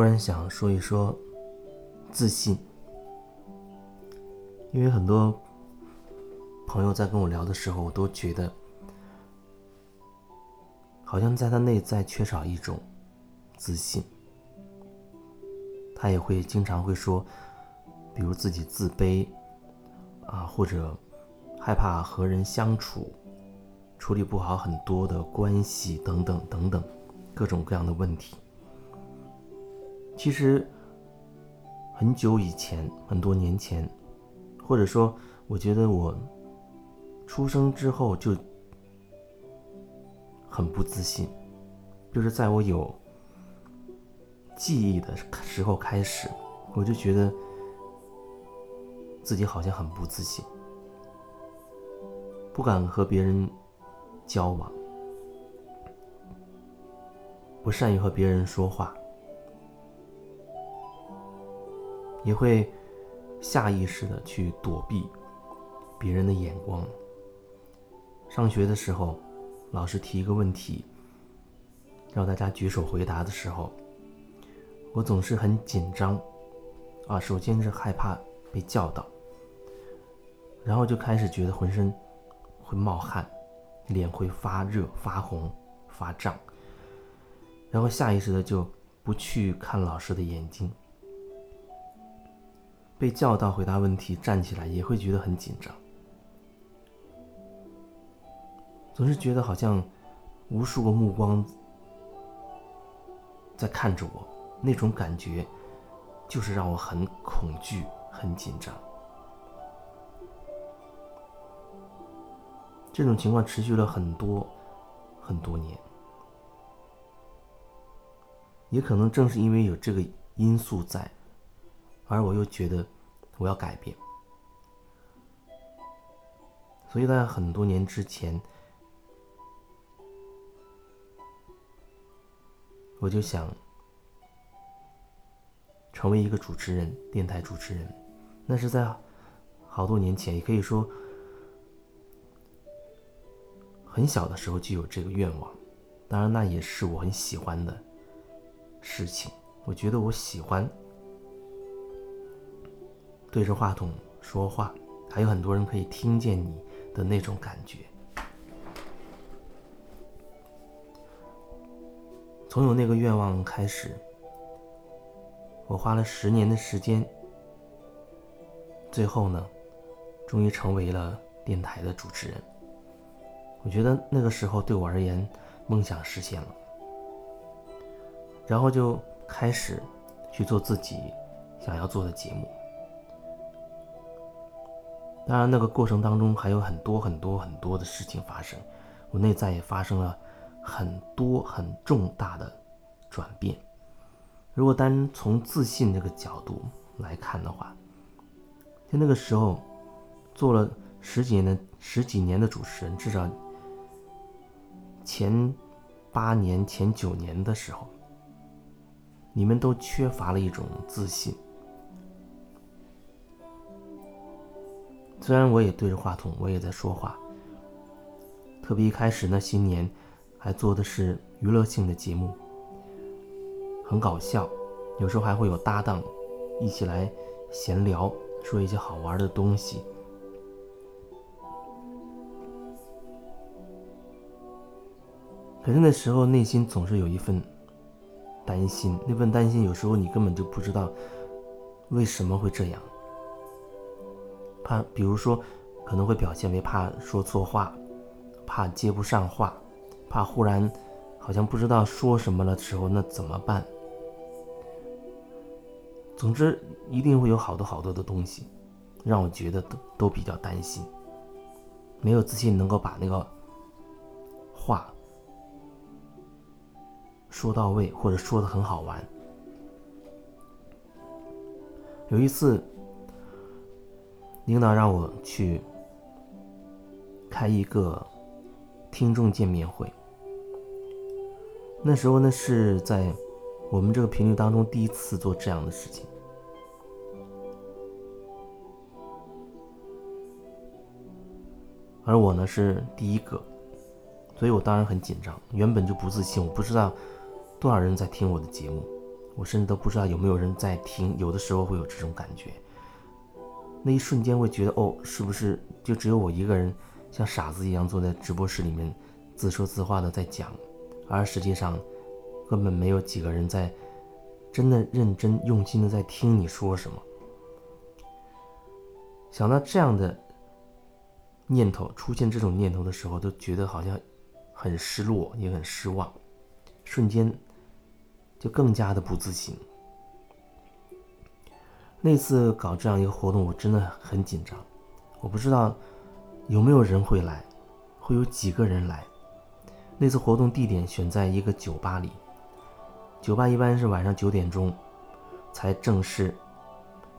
突然想说一说自信，因为很多朋友在跟我聊的时候，我都觉得好像在他内在缺少一种自信。他也会经常会说，比如自己自卑啊，或者害怕和人相处，处理不好很多的关系等等等等各种各样的问题。其实，很久以前，很多年前，或者说，我觉得我出生之后就很不自信，就是在我有记忆的时候开始，我就觉得自己好像很不自信，不敢和别人交往，不善于和别人说话。也会下意识的去躲避别人的眼光。上学的时候，老师提一个问题，让大家举手回答的时候，我总是很紧张，啊，首先是害怕被叫到，然后就开始觉得浑身会冒汗，脸会发热、发红、发胀，然后下意识的就不去看老师的眼睛。被叫到回答问题，站起来也会觉得很紧张，总是觉得好像无数个目光在看着我，那种感觉就是让我很恐惧、很紧张。这种情况持续了很多很多年，也可能正是因为有这个因素在。而我又觉得我要改变，所以在很多年之前，我就想成为一个主持人，电台主持人。那是在好多年前，也可以说很小的时候就有这个愿望。当然，那也是我很喜欢的事情。我觉得我喜欢。对着话筒说话，还有很多人可以听见你的那种感觉。从有那个愿望开始，我花了十年的时间，最后呢，终于成为了电台的主持人。我觉得那个时候对我而言，梦想实现了。然后就开始去做自己想要做的节目。当然，那个过程当中还有很多很多很多的事情发生，我内在也发生了很多很重大的转变。如果单从自信这个角度来看的话，就那个时候做了十几年的十几年的主持人，至少前八年、前九年的时候，你们都缺乏了一种自信。虽然我也对着话筒，我也在说话。特别一开始那些年，还做的是娱乐性的节目，很搞笑，有时候还会有搭档一起来闲聊，说一些好玩的东西。可是那时候内心总是有一份担心，那份担心有时候你根本就不知道为什么会这样。怕，比如说，可能会表现为怕说错话，怕接不上话，怕忽然好像不知道说什么了时候，那怎么办？总之，一定会有好多好多的东西，让我觉得都都比较担心，没有自信能够把那个话说到位，或者说的很好玩。有一次。领导让我去开一个听众见面会。那时候呢，是在我们这个频率当中第一次做这样的事情，而我呢是第一个，所以我当然很紧张。原本就不自信，我不知道多少人在听我的节目，我甚至都不知道有没有人在听，有的时候会有这种感觉。那一瞬间会觉得，哦，是不是就只有我一个人像傻子一样坐在直播室里面自说自话的在讲，而实际上根本没有几个人在真的认真用心的在听你说什么。想到这样的念头出现这种念头的时候，都觉得好像很失落，也很失望，瞬间就更加的不自信。那次搞这样一个活动，我真的很紧张。我不知道有没有人会来，会有几个人来。那次活动地点选在一个酒吧里，酒吧一般是晚上九点钟才正式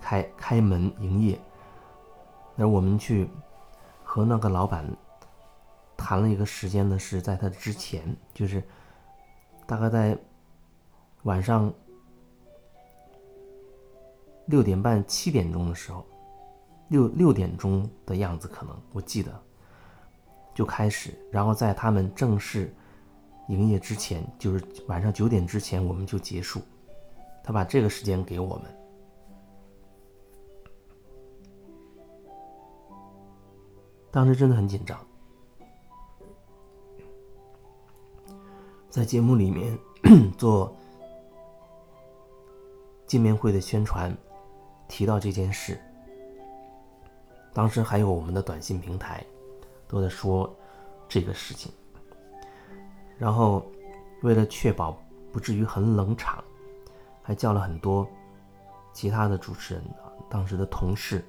开开门营业。而我们去和那个老板谈了一个时间呢，是在他之前，就是大概在晚上。六点半、七点钟的时候，六六点钟的样子，可能我记得就开始，然后在他们正式营业之前，就是晚上九点之前，我们就结束。他把这个时间给我们，当时真的很紧张，在节目里面 做见面会的宣传。提到这件事，当时还有我们的短信平台都在说这个事情。然后，为了确保不至于很冷场，还叫了很多其他的主持人啊，当时的同事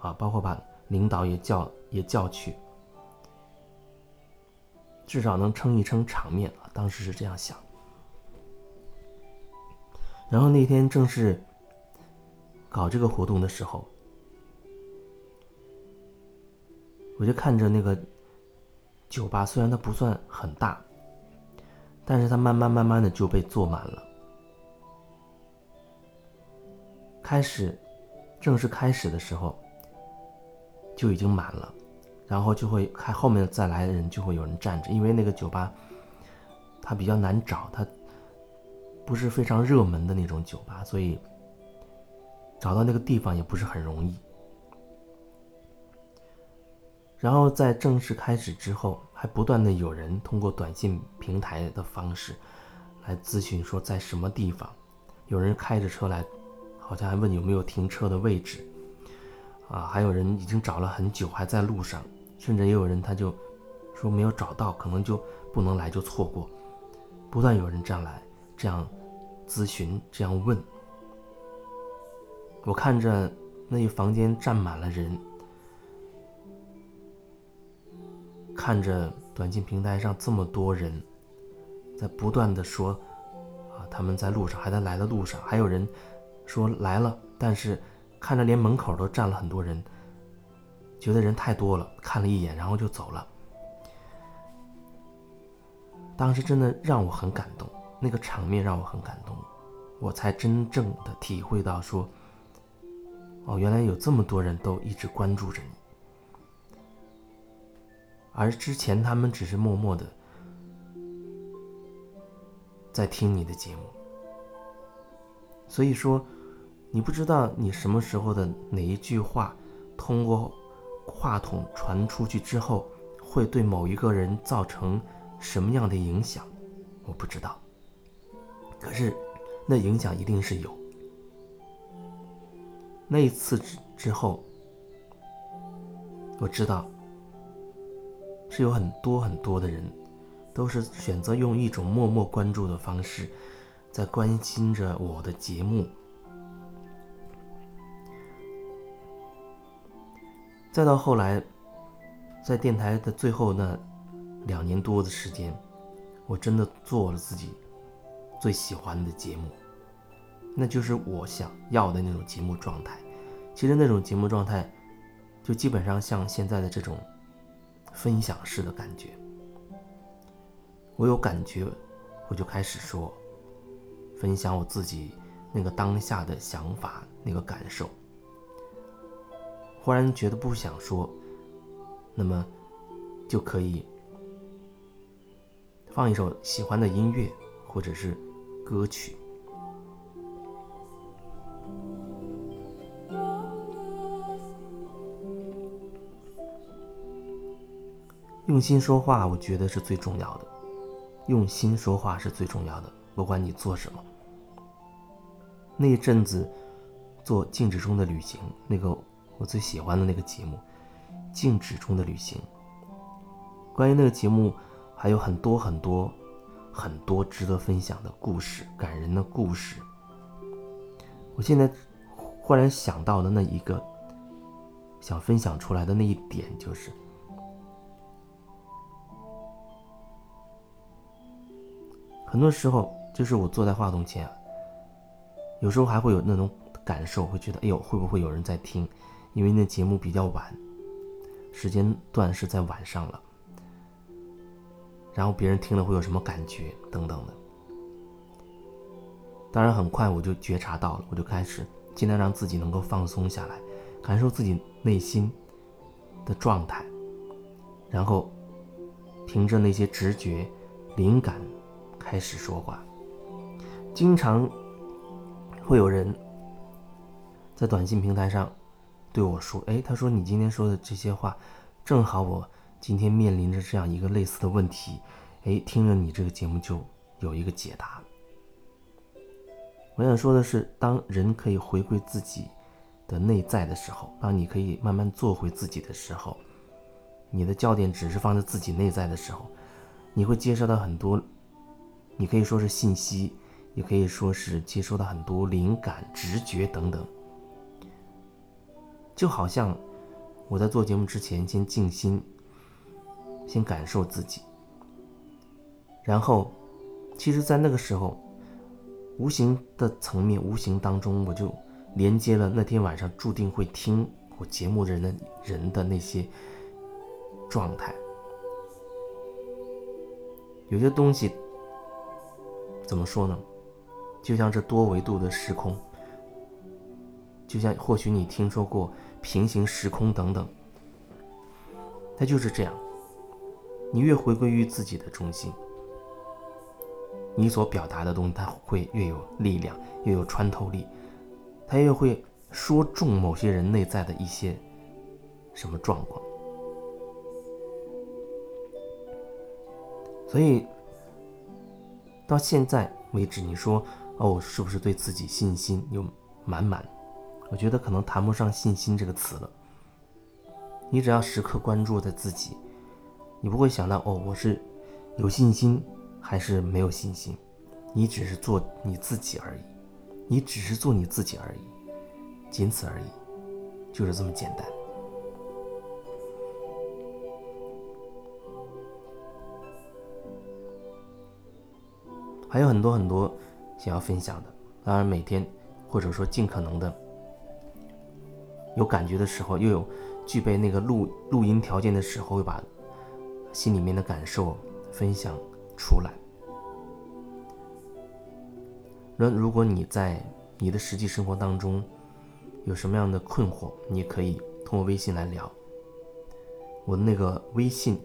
啊，包括把领导也叫也叫去，至少能撑一撑场面啊。当时是这样想。然后那天正是。搞这个活动的时候，我就看着那个酒吧，虽然它不算很大，但是它慢慢慢慢的就被坐满了。开始正式开始的时候就已经满了，然后就会看后面再来的人就会有人站着，因为那个酒吧它比较难找，它不是非常热门的那种酒吧，所以。找到那个地方也不是很容易。然后在正式开始之后，还不断的有人通过短信平台的方式来咨询，说在什么地方。有人开着车来，好像还问有没有停车的位置。啊，还有人已经找了很久，还在路上，甚至也有人他就说没有找到，可能就不能来，就错过。不断有人这样来，这样咨询，这样问。我看着那一房间站满了人，看着短信平台上这么多人，在不断的说，啊，他们在路上，还在来的路上，还有人说来了，但是看着连门口都站了很多人，觉得人太多了，看了一眼，然后就走了。当时真的让我很感动，那个场面让我很感动，我才真正的体会到说。哦，原来有这么多人都一直关注着你，而之前他们只是默默的在听你的节目。所以说，你不知道你什么时候的哪一句话，通过话筒传出去之后，会对某一个人造成什么样的影响，我不知道。可是，那影响一定是有。那一次之之后，我知道是有很多很多的人，都是选择用一种默默关注的方式，在关心着我的节目。再到后来，在电台的最后那两年多的时间，我真的做了自己最喜欢的节目。那就是我想要的那种节目状态。其实那种节目状态，就基本上像现在的这种分享式的感觉。我有感觉，我就开始说，分享我自己那个当下的想法、那个感受。忽然觉得不想说，那么就可以放一首喜欢的音乐或者是歌曲。用心说话，我觉得是最重要的。用心说话是最重要的，不管你做什么。那一阵子做《静止中的旅行》，那个我最喜欢的那个节目，《静止中的旅行》。关于那个节目，还有很多很多很多值得分享的故事，感人的故事。我现在忽然想到的那一个想分享出来的那一点，就是，很多时候就是我坐在话筒前，有时候还会有那种感受，会觉得，哎呦，会不会有人在听？因为那节目比较晚，时间段是在晚上了，然后别人听了会有什么感觉等等的。当然，很快我就觉察到了，我就开始尽量让自己能够放松下来，感受自己内心的状态，然后凭着那些直觉、灵感开始说话。经常会有人在短信平台上对我说：“哎，他说你今天说的这些话，正好我今天面临着这样一个类似的问题，哎，听了你这个节目就有一个解答。”我想说的是，当人可以回归自己的内在的时候，当你可以慢慢做回自己的时候，你的焦点只是放在自己内在的时候，你会接收到很多，你可以说是信息，也可以说是接收到很多灵感、直觉等等。就好像我在做节目之前，先静心，先感受自己，然后，其实，在那个时候。无形的层面，无形当中，我就连接了那天晚上注定会听我节目的人的人的那些状态。有些东西怎么说呢？就像这多维度的时空，就像或许你听说过平行时空等等，它就是这样。你越回归于自己的中心。你所表达的东西，它会越有力量，越有穿透力，它越会说中某些人内在的一些什么状况。所以到现在为止，你说哦，是不是对自己信心有满满？我觉得可能谈不上信心这个词了。你只要时刻关注在自己，你不会想到哦，我是有信心。还是没有信心，你只是做你自己而已，你只是做你自己而已，仅此而已，就是这么简单。还有很多很多想要分享的，当然每天或者说尽可能的有感觉的时候，又有具备那个录录音条件的时候，会把心里面的感受分享。出来。那如果你在你的实际生活当中有什么样的困惑，你可以通过微信来聊。我的那个微信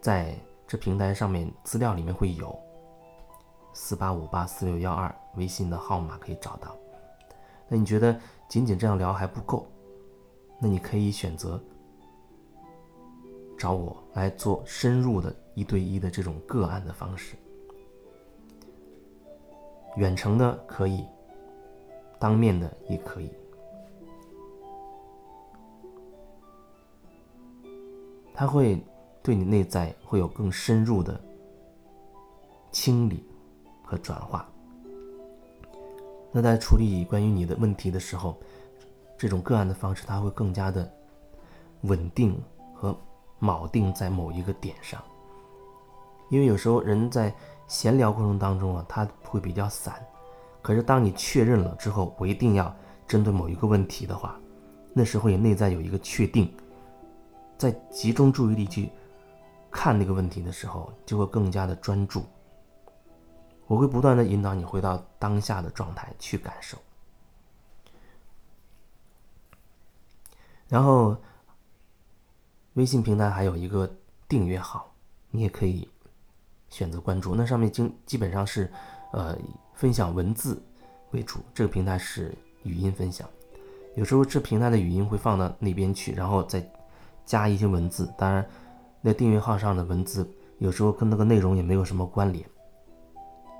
在这平台上面资料里面会有四八五八四六幺二微信的号码可以找到。那你觉得仅仅这样聊还不够？那你可以选择找我来做深入的。一对一的这种个案的方式，远程的可以，当面的也可以。它会对你内在会有更深入的清理和转化。那在处理关于你的问题的时候，这种个案的方式，它会更加的稳定和铆定在某一个点上。因为有时候人在闲聊过程当中啊，他会比较散。可是当你确认了之后，我一定要针对某一个问题的话，那时候你内在有一个确定，在集中注意力去看那个问题的时候，就会更加的专注。我会不断的引导你回到当下的状态去感受。然后，微信平台还有一个订阅号，你也可以。选择关注，那上面经基本上是，呃，分享文字为主。这个平台是语音分享，有时候这平台的语音会放到那边去，然后再加一些文字。当然，那订阅号上的文字有时候跟那个内容也没有什么关联，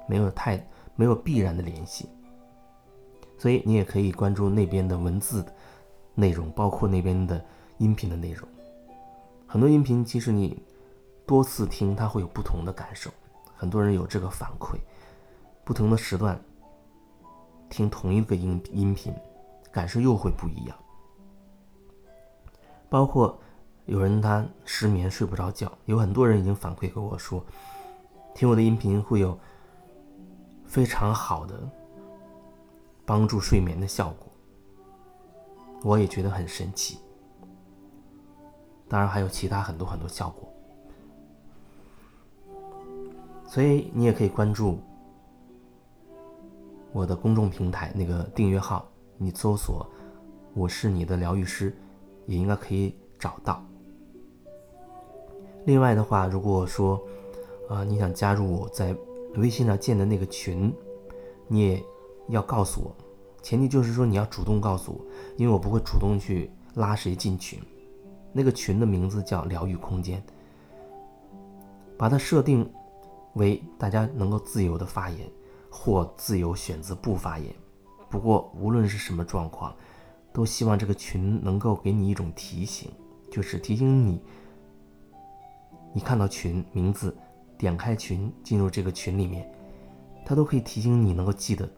没有太没有必然的联系。所以你也可以关注那边的文字内容，包括那边的音频的内容。很多音频其实你多次听，它会有不同的感受。很多人有这个反馈，不同的时段听同一个音音频，感受又会不一样。包括有人他失眠睡不着觉，有很多人已经反馈给我说，听我的音频会有非常好的。帮助睡眠的效果，我也觉得很神奇。当然还有其他很多很多效果，所以你也可以关注我的公众平台那个订阅号，你搜索“我是你的疗愈师”，也应该可以找到。另外的话，如果说啊你想加入我在微信上建的那个群，你也。要告诉我，前提就是说你要主动告诉我，因为我不会主动去拉谁进群。那个群的名字叫疗愈空间，把它设定为大家能够自由的发言，或自由选择不发言。不过无论是什么状况，都希望这个群能够给你一种提醒，就是提醒你，你看到群名字，点开群进入这个群里面，它都可以提醒你能够记得。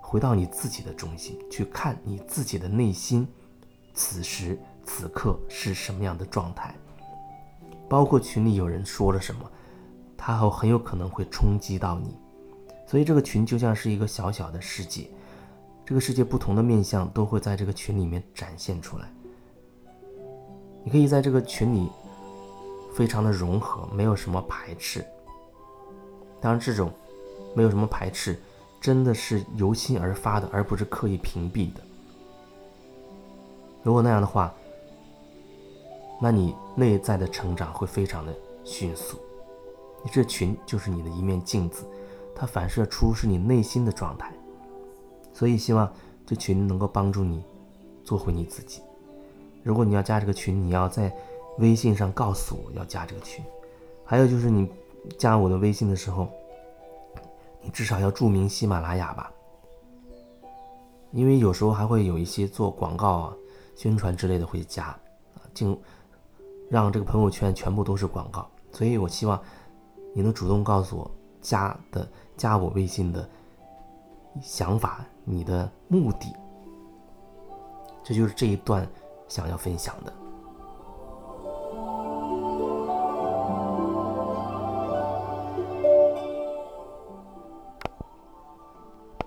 回到你自己的中心，去看你自己的内心，此时此刻是什么样的状态。包括群里有人说了什么，他很很有可能会冲击到你。所以这个群就像是一个小小的世界，这个世界不同的面相都会在这个群里面展现出来。你可以在这个群里非常的融合，没有什么排斥。当然，这种没有什么排斥。真的是由心而发的，而不是刻意屏蔽的。如果那样的话，那你内在的成长会非常的迅速。你这群就是你的一面镜子，它反射出是你内心的状态。所以希望这群能够帮助你做回你自己。如果你要加这个群，你要在微信上告诉我要加这个群。还有就是你加我的微信的时候。你至少要注明喜马拉雅吧，因为有时候还会有一些做广告啊、宣传之类的会加，啊，进让这个朋友圈全部都是广告，所以我希望你能主动告诉我加的加我微信的想法，你的目的，这就是这一段想要分享的。